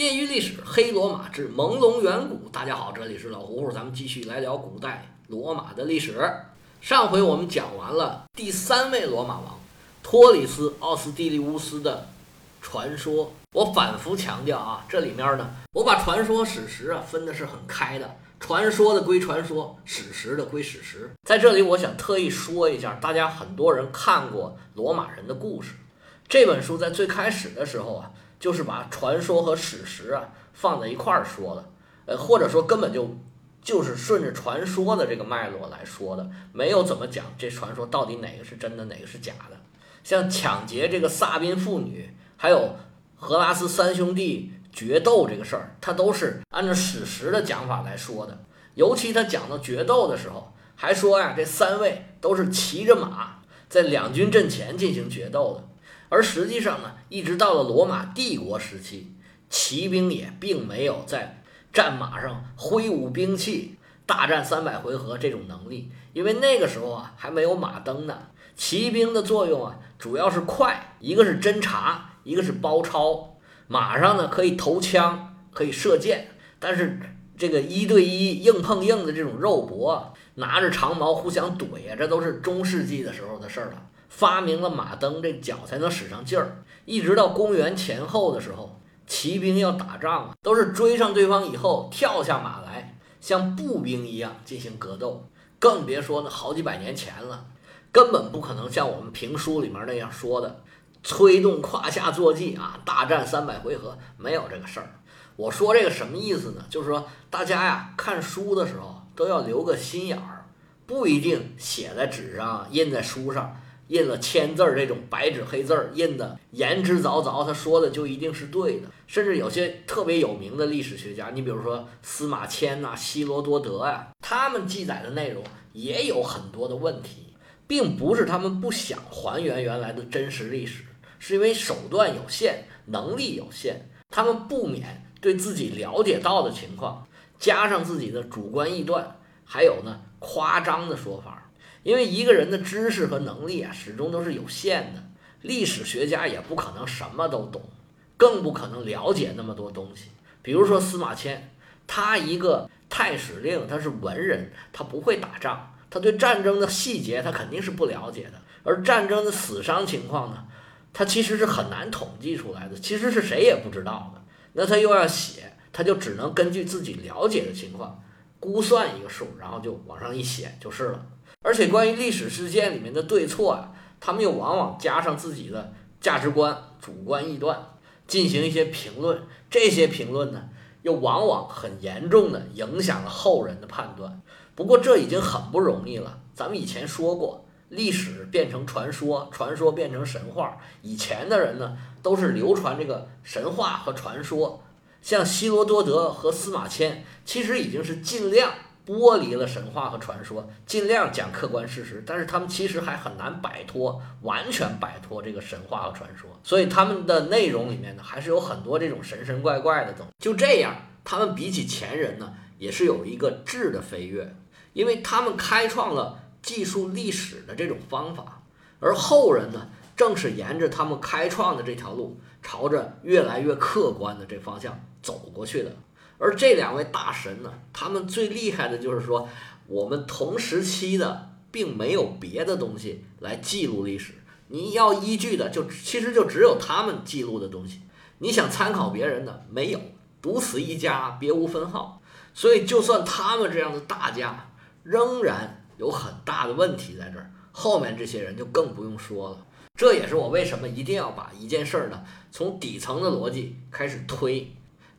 业余历史，黑罗马至朦胧远古。大家好，这里是老胡胡，咱们继续来聊古代罗马的历史。上回我们讲完了第三位罗马王托里斯·奥斯蒂利乌斯的传说。我反复强调啊，这里面呢，我把传说、史实啊分的是很开的，传说的归传说，史实的归史实。在这里，我想特意说一下，大家很多人看过《罗马人的故事》这本书，在最开始的时候啊。就是把传说和史实啊放在一块儿说的，呃，或者说根本就就是顺着传说的这个脉络来说的，没有怎么讲这传说到底哪个是真的，哪个是假的。像抢劫这个萨宾妇女，还有荷拉斯三兄弟决斗这个事儿，他都是按照史实的讲法来说的。尤其他讲到决斗的时候，还说呀，这三位都是骑着马在两军阵前进行决斗的。而实际上呢，一直到了罗马帝国时期，骑兵也并没有在战马上挥舞兵器、大战三百回合这种能力，因为那个时候啊还没有马灯呢。骑兵的作用啊主要是快，一个是侦察，一个是包抄。马上呢可以投枪，可以射箭，但是这个一对一硬碰硬的这种肉搏，拿着长矛互相怼呀，这都是中世纪的时候的事儿了。发明了马灯，这脚才能使上劲儿。一直到公元前后的时候，骑兵要打仗啊，都是追上对方以后跳下马来，像步兵一样进行格斗。更别说那好几百年前了，根本不可能像我们评书里面那样说的，催动胯下坐骑啊，大战三百回合，没有这个事儿。我说这个什么意思呢？就是说大家呀，看书的时候都要留个心眼儿，不一定写在纸上，印在书上。印了签字儿这种白纸黑字儿印的言之凿凿，他说的就一定是对的。甚至有些特别有名的历史学家，你比如说司马迁呐、希罗多德呀，他们记载的内容也有很多的问题，并不是他们不想还原原来的真实历史，是因为手段有限、能力有限，他们不免对自己了解到的情况加上自己的主观臆断，还有呢夸张的说法。因为一个人的知识和能力啊，始终都是有限的。历史学家也不可能什么都懂，更不可能了解那么多东西。比如说司马迁，他一个太史令，他是文人，他不会打仗，他对战争的细节他肯定是不了解的。而战争的死伤情况呢，他其实是很难统计出来的，其实是谁也不知道的。那他又要写，他就只能根据自己了解的情况估算一个数，然后就往上一写就是了。而且关于历史事件里面的对错啊，他们又往往加上自己的价值观、主观臆断，进行一些评论。这些评论呢，又往往很严重的影响了后人的判断。不过这已经很不容易了。咱们以前说过，历史变成传说，传说变成神话。以前的人呢，都是流传这个神话和传说。像希罗多德和司马迁，其实已经是尽量。剥离了神话和传说，尽量讲客观事实，但是他们其实还很难摆脱，完全摆脱这个神话和传说，所以他们的内容里面呢，还是有很多这种神神怪怪的东西。就这样，他们比起前人呢，也是有一个质的飞跃，因为他们开创了记述历史的这种方法，而后人呢，正是沿着他们开创的这条路，朝着越来越客观的这方向走过去的。而这两位大神呢，他们最厉害的就是说，我们同时期的并没有别的东西来记录历史，你要依据的就其实就只有他们记录的东西。你想参考别人的，没有，独此一家，别无分号。所以，就算他们这样的大家，仍然有很大的问题在这儿。后面这些人就更不用说了。这也是我为什么一定要把一件事儿呢，从底层的逻辑开始推。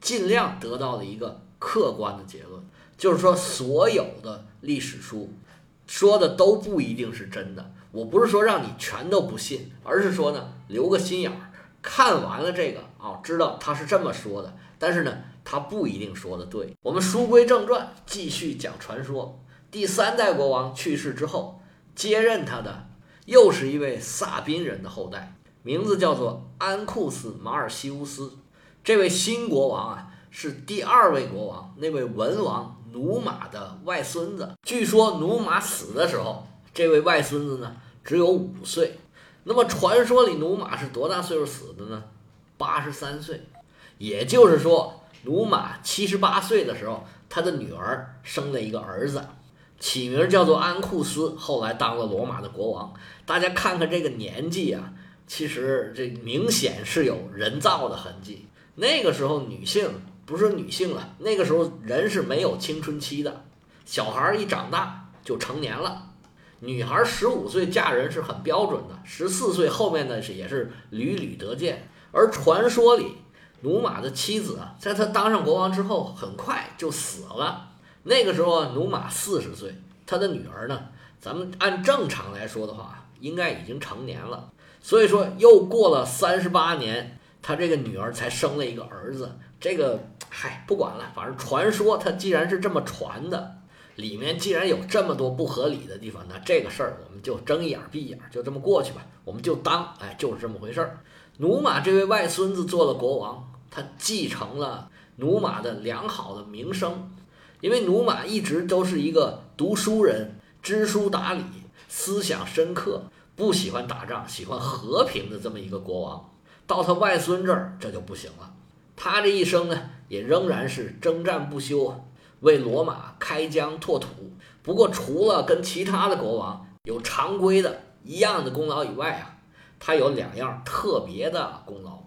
尽量得到了一个客观的结论，就是说，所有的历史书说的都不一定是真的。我不是说让你全都不信，而是说呢，留个心眼儿，看完了这个啊，知道他是这么说的，但是呢，他不一定说的对。我们书归正传，继续讲传说。第三代国王去世之后，接任他的又是一位萨宾人的后代，名字叫做安库斯·马尔西乌斯。这位新国王啊，是第二位国王，那位文王努马的外孙子。据说努马死的时候，这位外孙子呢只有五岁。那么传说里努马是多大岁数死的呢？八十三岁。也就是说，努马七十八岁的时候，他的女儿生了一个儿子，起名叫做安库斯，后来当了罗马的国王。大家看看这个年纪啊，其实这明显是有人造的痕迹。那个时候女性不是女性了，那个时候人是没有青春期的，小孩一长大就成年了。女孩十五岁嫁人是很标准的，十四岁后面呢是也是屡屡得见。而传说里，努马的妻子啊，在他当上国王之后，很快就死了。那个时候努马四十岁，他的女儿呢，咱们按正常来说的话，应该已经成年了。所以说，又过了三十八年，他这个女儿才生了一个儿子。这个，嗨，不管了，反正传说他既然是这么传的。里面既然有这么多不合理的地方，那这个事儿我们就睁一眼闭一眼，就这么过去吧。我们就当，哎，就是这么回事儿。努马这位外孙子做了国王，他继承了努马的良好的名声，因为努马一直都是一个读书人、知书达理、思想深刻、不喜欢打仗、喜欢和平的这么一个国王。到他外孙这儿，这就不行了。他这一生呢，也仍然是征战不休。为罗马开疆拓土，不过除了跟其他的国王有常规的一样的功劳以外啊，他有两样特别的功劳。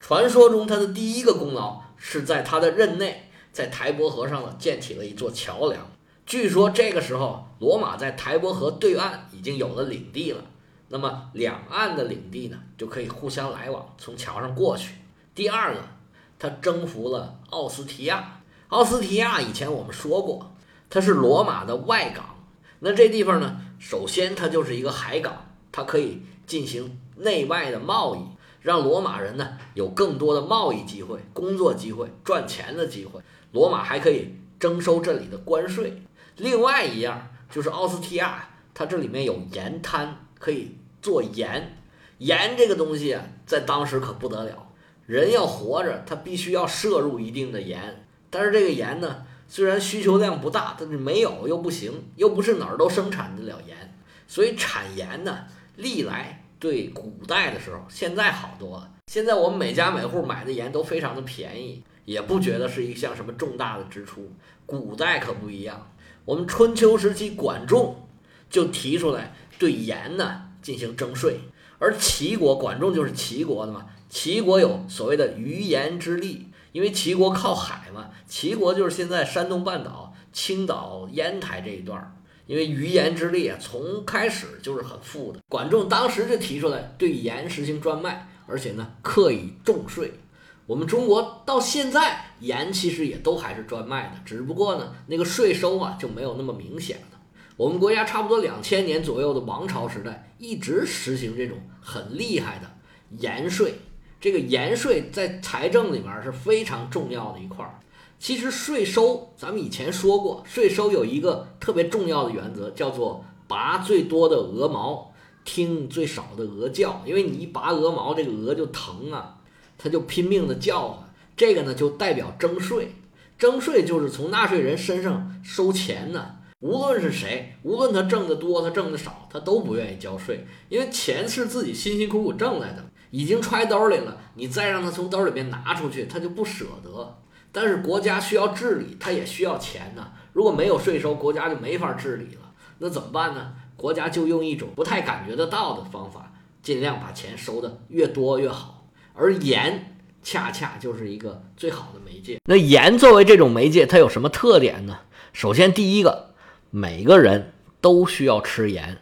传说中，他的第一个功劳是在他的任内，在台伯河上呢建起了一座桥梁。据说这个时候，罗马在台伯河对岸已经有了领地了，那么两岸的领地呢就可以互相来往，从桥上过去。第二个，他征服了奥斯提亚。奥斯提亚以前我们说过，它是罗马的外港。那这地方呢，首先它就是一个海港，它可以进行内外的贸易，让罗马人呢有更多的贸易机会、工作机会、赚钱的机会。罗马还可以征收这里的关税。另外一样就是奥斯提亚，它这里面有盐滩，可以做盐。盐这个东西啊，在当时可不得了，人要活着，他必须要摄入一定的盐。但是这个盐呢，虽然需求量不大，但是没有又不行，又不是哪儿都生产得了盐，所以产盐呢，历来对古代的时候，现在好多了。现在我们每家每户买的盐都非常的便宜，也不觉得是一项什么重大的支出。古代可不一样，我们春秋时期管仲就提出来对盐呢进行征税，而齐国管仲就是齐国的嘛，齐国有所谓的鱼盐之利。因为齐国靠海嘛，齐国就是现在山东半岛、青岛、烟台这一段儿。因为鱼盐之利啊，从开始就是很富的。管仲当时就提出来对盐实行专卖，而且呢，课以重税。我们中国到现在盐其实也都还是专卖的，只不过呢，那个税收啊就没有那么明显了。我们国家差不多两千年左右的王朝时代，一直实行这种很厉害的盐税。这个盐税在财政里面是非常重要的一块儿。其实税收，咱们以前说过，税收有一个特别重要的原则，叫做拔最多的鹅毛，听最少的鹅叫。因为你一拔鹅毛，这个鹅就疼啊，它就拼命的叫唤。这个呢，就代表征税。征税就是从纳税人身上收钱呢。无论是谁，无论他挣得多，他挣得少，他都不愿意交税，因为钱是自己辛辛苦苦挣来的。已经揣兜里了，你再让他从兜里面拿出去，他就不舍得。但是国家需要治理，他也需要钱呢。如果没有税收，国家就没法治理了。那怎么办呢？国家就用一种不太感觉得到的方法，尽量把钱收的越多越好。而盐恰恰就是一个最好的媒介。那盐作为这种媒介，它有什么特点呢？首先，第一个，每个人都需要吃盐。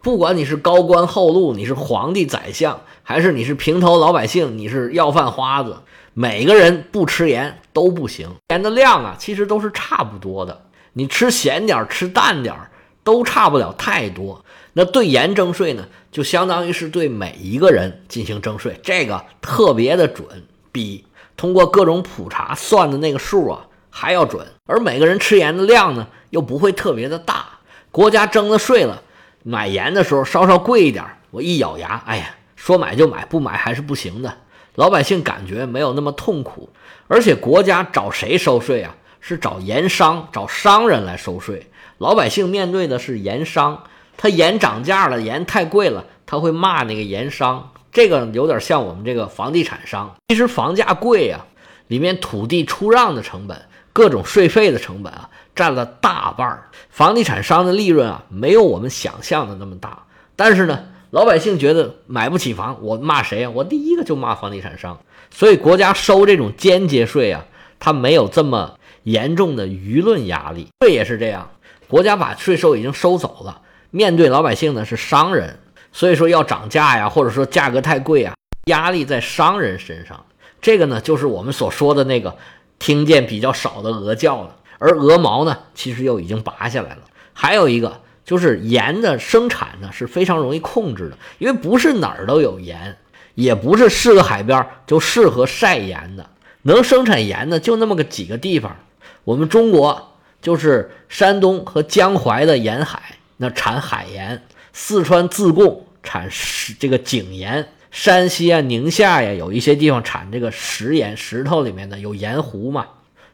不管你是高官厚禄，你是皇帝宰相，还是你是平头老百姓，你是要饭花子，每个人不吃盐都不行。盐的量啊，其实都是差不多的。你吃咸点儿，吃淡点儿，都差不了太多。那对盐征税呢，就相当于是对每一个人进行征税，这个特别的准，比通过各种普查算的那个数啊还要准。而每个人吃盐的量呢，又不会特别的大。国家征了税了。买盐的时候稍稍贵一点，我一咬牙，哎呀，说买就买，不买还是不行的。老百姓感觉没有那么痛苦，而且国家找谁收税啊？是找盐商，找商人来收税。老百姓面对的是盐商，他盐涨价了，盐太贵了，他会骂那个盐商。这个有点像我们这个房地产商。其实房价贵啊，里面土地出让的成本、各种税费的成本啊，占了大半儿。房地产商的利润啊，没有我们想象的那么大。但是呢，老百姓觉得买不起房，我骂谁啊？我第一个就骂房地产商。所以国家收这种间接税啊，它没有这么严重的舆论压力。税也是这样，国家把税收已经收走了，面对老百姓呢是商人，所以说要涨价呀，或者说价格太贵啊，压力在商人身上。这个呢，就是我们所说的那个听见比较少的鹅叫了，而鹅毛呢，其实又已经拔下来了。还有一个。就是盐的生产呢是非常容易控制的，因为不是哪儿都有盐，也不是是个海边就适合晒盐的。能生产盐的就那么个几个地方。我们中国就是山东和江淮的沿海，那产海盐；四川自贡产石这个井盐，山西啊、宁夏呀有一些地方产这个石盐，石头里面的有盐湖嘛，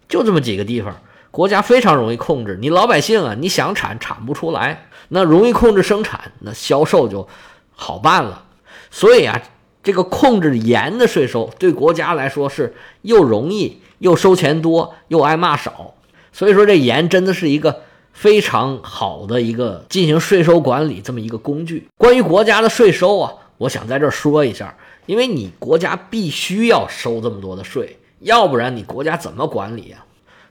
就这么几个地方。国家非常容易控制你老百姓啊，你想产产不出来，那容易控制生产，那销售就好办了。所以啊，这个控制盐的税收对国家来说是又容易又收钱多又挨骂少。所以说这盐真的是一个非常好的一个进行税收管理这么一个工具。关于国家的税收啊，我想在这儿说一下，因为你国家必须要收这么多的税，要不然你国家怎么管理啊？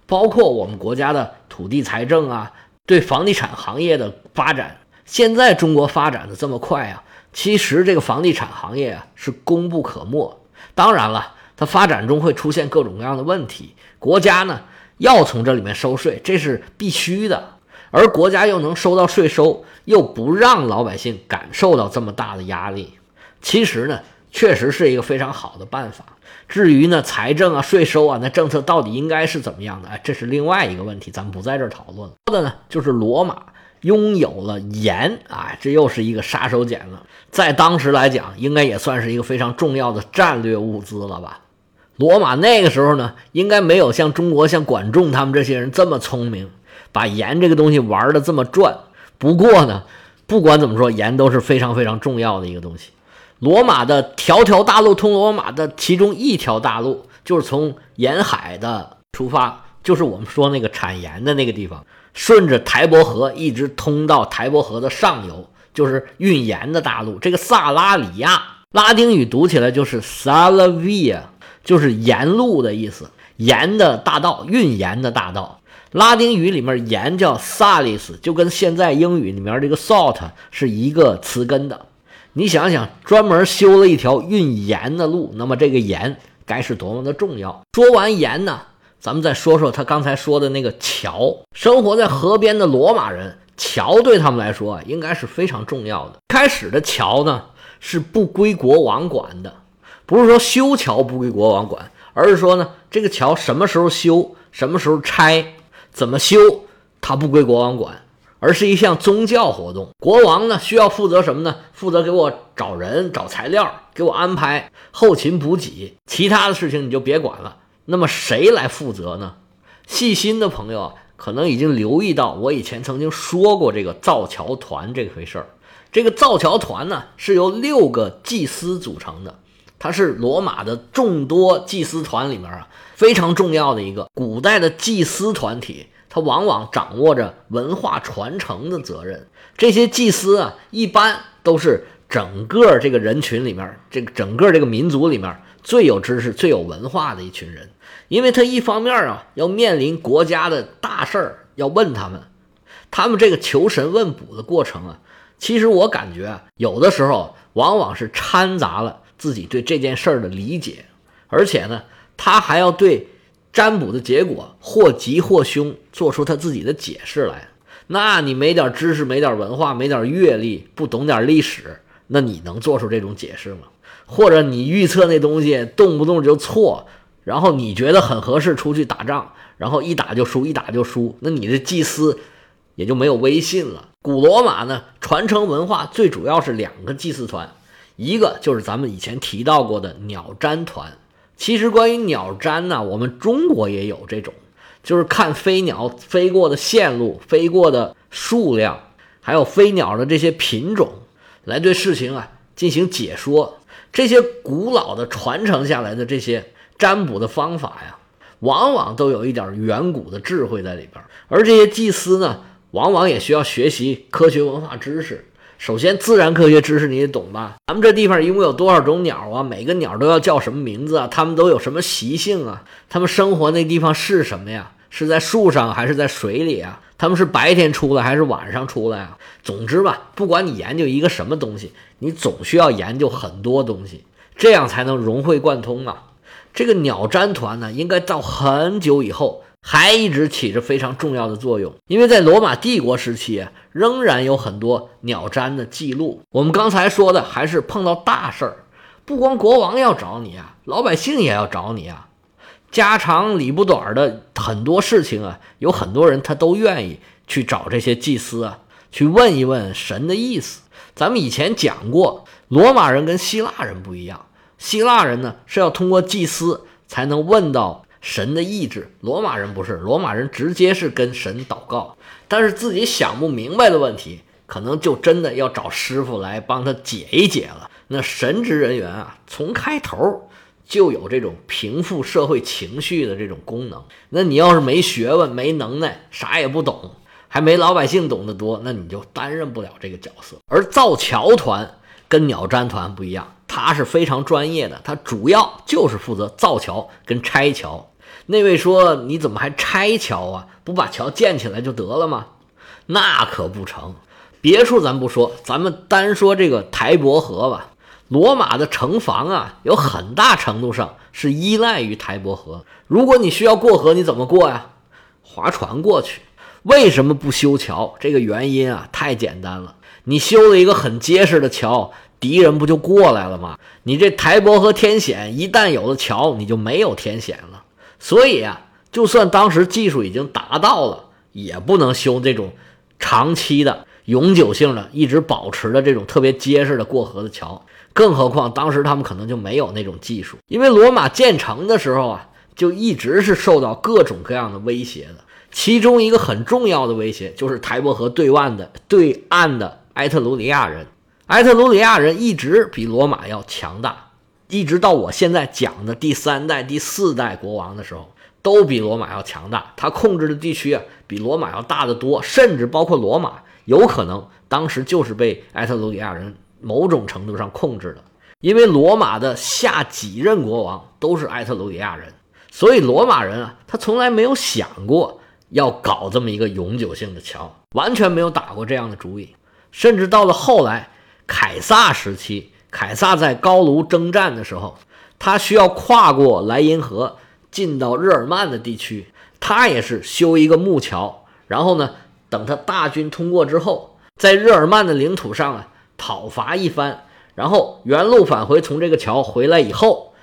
包括我们国家的土地财政啊，对房地产行业的发展，现在中国发展的这么快啊，其实这个房地产行业啊是功不可没。当然了，它发展中会出现各种各样的问题，国家呢要从这里面收税，这是必须的。而国家又能收到税收，又不让老百姓感受到这么大的压力，其实呢，确实是一个非常好的办法。至于呢，财政啊、税收啊，那政策到底应该是怎么样的？哎，这是另外一个问题，咱们不在这儿讨论。说的呢，就是罗马拥有了盐，啊，这又是一个杀手锏了。在当时来讲，应该也算是一个非常重要的战略物资了吧？罗马那个时候呢，应该没有像中国像管仲他们这些人这么聪明，把盐这个东西玩的这么转。不过呢，不管怎么说，盐都是非常非常重要的一个东西。罗马的条条大路通罗马的其中一条大路，就是从沿海的出发，就是我们说那个产盐的那个地方，顺着台伯河一直通到台伯河的上游，就是运盐的大路。这个萨拉里亚，拉丁语读起来就是 Salavia，就是盐路的意思，盐的大道，运盐的大道。拉丁语里面盐叫 Salis，就跟现在英语里面这个 salt 是一个词根的。你想想，专门修了一条运盐的路，那么这个盐该是多么的重要。说完盐呢，咱们再说说他刚才说的那个桥。生活在河边的罗马人，桥对他们来说，应该是非常重要的。开始的桥呢是不归国王管的，不是说修桥不归国王管，而是说呢，这个桥什么时候修，什么时候拆，怎么修，它不归国王管。而是一项宗教活动，国王呢需要负责什么呢？负责给我找人、找材料，给我安排后勤补给，其他的事情你就别管了。那么谁来负责呢？细心的朋友啊，可能已经留意到，我以前曾经说过这个造桥团这回事儿。这个造桥团呢是由六个祭司组成的，他是罗马的众多祭司团里面啊非常重要的一个古代的祭司团体。他往往掌握着文化传承的责任。这些祭司啊，一般都是整个这个人群里面，这个整个这个民族里面最有知识、最有文化的一群人。因为他一方面啊，要面临国家的大事儿，要问他们，他们这个求神问卜的过程啊，其实我感觉啊，有的时候往往是掺杂了自己对这件事儿的理解，而且呢，他还要对。占卜的结果或吉或凶，做出他自己的解释来。那你没点知识，没点文化，没点阅历，不懂点历史，那你能做出这种解释吗？或者你预测那东西动不动就错，然后你觉得很合适出去打仗，然后一打就输，一打就输，那你的祭司也就没有威信了。古罗马呢，传承文化最主要是两个祭祀团，一个就是咱们以前提到过的鸟占团。其实关于鸟占呢，我们中国也有这种，就是看飞鸟飞过的线路、飞过的数量，还有飞鸟的这些品种，来对事情啊进行解说。这些古老的传承下来的这些占卜的方法呀，往往都有一点远古的智慧在里边。而这些祭司呢，往往也需要学习科学文化知识。首先，自然科学知识你得懂吧？咱们这地方一共有多少种鸟啊？每个鸟都要叫什么名字啊？它们都有什么习性啊？它们生活那地方是什么呀？是在树上还是在水里啊？它们是白天出来还是晚上出来啊？总之吧，不管你研究一个什么东西，你总需要研究很多东西，这样才能融会贯通啊。这个鸟占团呢，应该到很久以后。还一直起着非常重要的作用，因为在罗马帝国时期啊，仍然有很多鸟占的记录。我们刚才说的还是碰到大事儿，不光国王要找你啊，老百姓也要找你啊。家长里不短的很多事情啊，有很多人他都愿意去找这些祭司啊，去问一问神的意思。咱们以前讲过，罗马人跟希腊人不一样，希腊人呢是要通过祭司才能问到。神的意志，罗马人不是，罗马人直接是跟神祷告，但是自己想不明白的问题，可能就真的要找师傅来帮他解一解了。那神职人员啊，从开头就有这种平复社会情绪的这种功能。那你要是没学问、没能耐、啥也不懂，还没老百姓懂得多，那你就担任不了这个角色。而造桥团跟鸟占团不一样，他是非常专业的，他主要就是负责造桥跟拆桥。那位说：“你怎么还拆桥啊？不把桥建起来就得了吗？”那可不成。别处咱不说，咱们单说这个台伯河吧。罗马的城防啊，有很大程度上是依赖于台伯河。如果你需要过河，你怎么过呀？划船过去。为什么不修桥？这个原因啊，太简单了。你修了一个很结实的桥，敌人不就过来了吗？你这台伯河天险，一旦有了桥，你就没有天险了。所以啊，就算当时技术已经达到了，也不能修这种长期的、永久性的、一直保持的这种特别结实的过河的桥。更何况当时他们可能就没有那种技术，因为罗马建成的时候啊，就一直是受到各种各样的威胁的。其中一个很重要的威胁就是台伯河对岸的对岸的埃特鲁里亚人。埃特鲁里亚人一直比罗马要强大。一直到我现在讲的第三代、第四代国王的时候，都比罗马要强大。他控制的地区啊，比罗马要大得多，甚至包括罗马，有可能当时就是被埃特鲁里亚人某种程度上控制的。因为罗马的下几任国王都是埃特鲁里亚人，所以罗马人啊，他从来没有想过要搞这么一个永久性的桥，完全没有打过这样的主意。甚至到了后来，凯撒时期。凯撒在高卢征战的时候，他需要跨过莱茵河进到日耳曼的地区，他也是修一个木桥，然后呢，等他大军通过之后，在日耳曼的领土上啊讨伐一番，然后原路返回，从这个桥回来以后，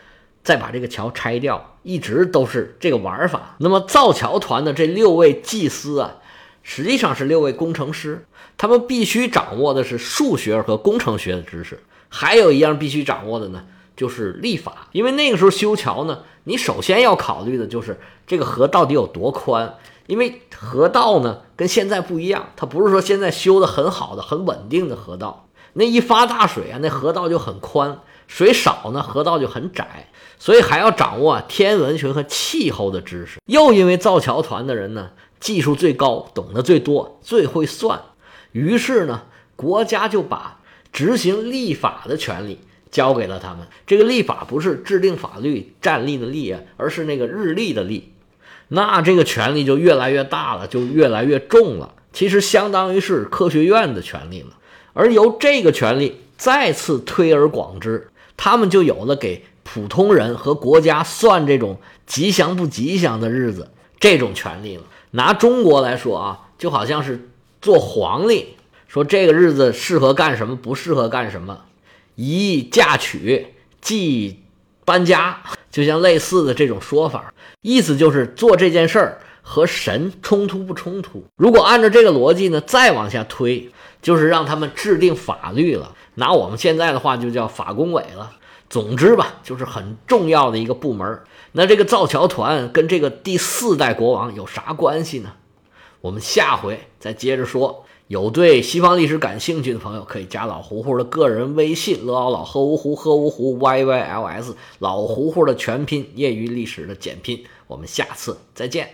再把这个桥拆掉，一直都是这个玩法。那么造桥团的这六位祭司啊，实际上是六位工程师，他们必须掌握的是数学和工程学的知识。还有一样必须掌握的呢，就是立法。因为那个时候修桥呢，你首先要考虑的就是这个河到底有多宽。因为河道呢跟现在不一样，它不是说现在修的很好的、很稳定的河道。那一发大水啊，那河道就很宽；水少呢，河道就很窄。所以还要掌握天文学和气候的知识。又因为造桥团的人呢，技术最高，懂得最多，最会算，于是呢，国家就把。执行立法的权利交给了他们。这个立法不是制定法律站立的立啊，而是那个日历的历。那这个权力就越来越大了，就越来越重了。其实相当于是科学院的权利了。而由这个权利再次推而广之，他们就有了给普通人和国家算这种吉祥不吉祥的日子这种权利了。拿中国来说啊，就好像是做皇帝。说这个日子适合干什么，不适合干什么，宜嫁娶，忌搬家，就像类似的这种说法，意思就是做这件事儿和神冲突不冲突。如果按照这个逻辑呢，再往下推，就是让他们制定法律了。拿我们现在的话就叫法工委了。总之吧，就是很重要的一个部门。那这个造桥团跟这个第四代国王有啥关系呢？我们下回再接着说。有对西方历史感兴趣的朋友，可以加老胡胡的个人微信：乐奥老喝芜湖喝芜湖 Y Y L S，老胡胡的全拼，业余历史的简拼。我们下次再见。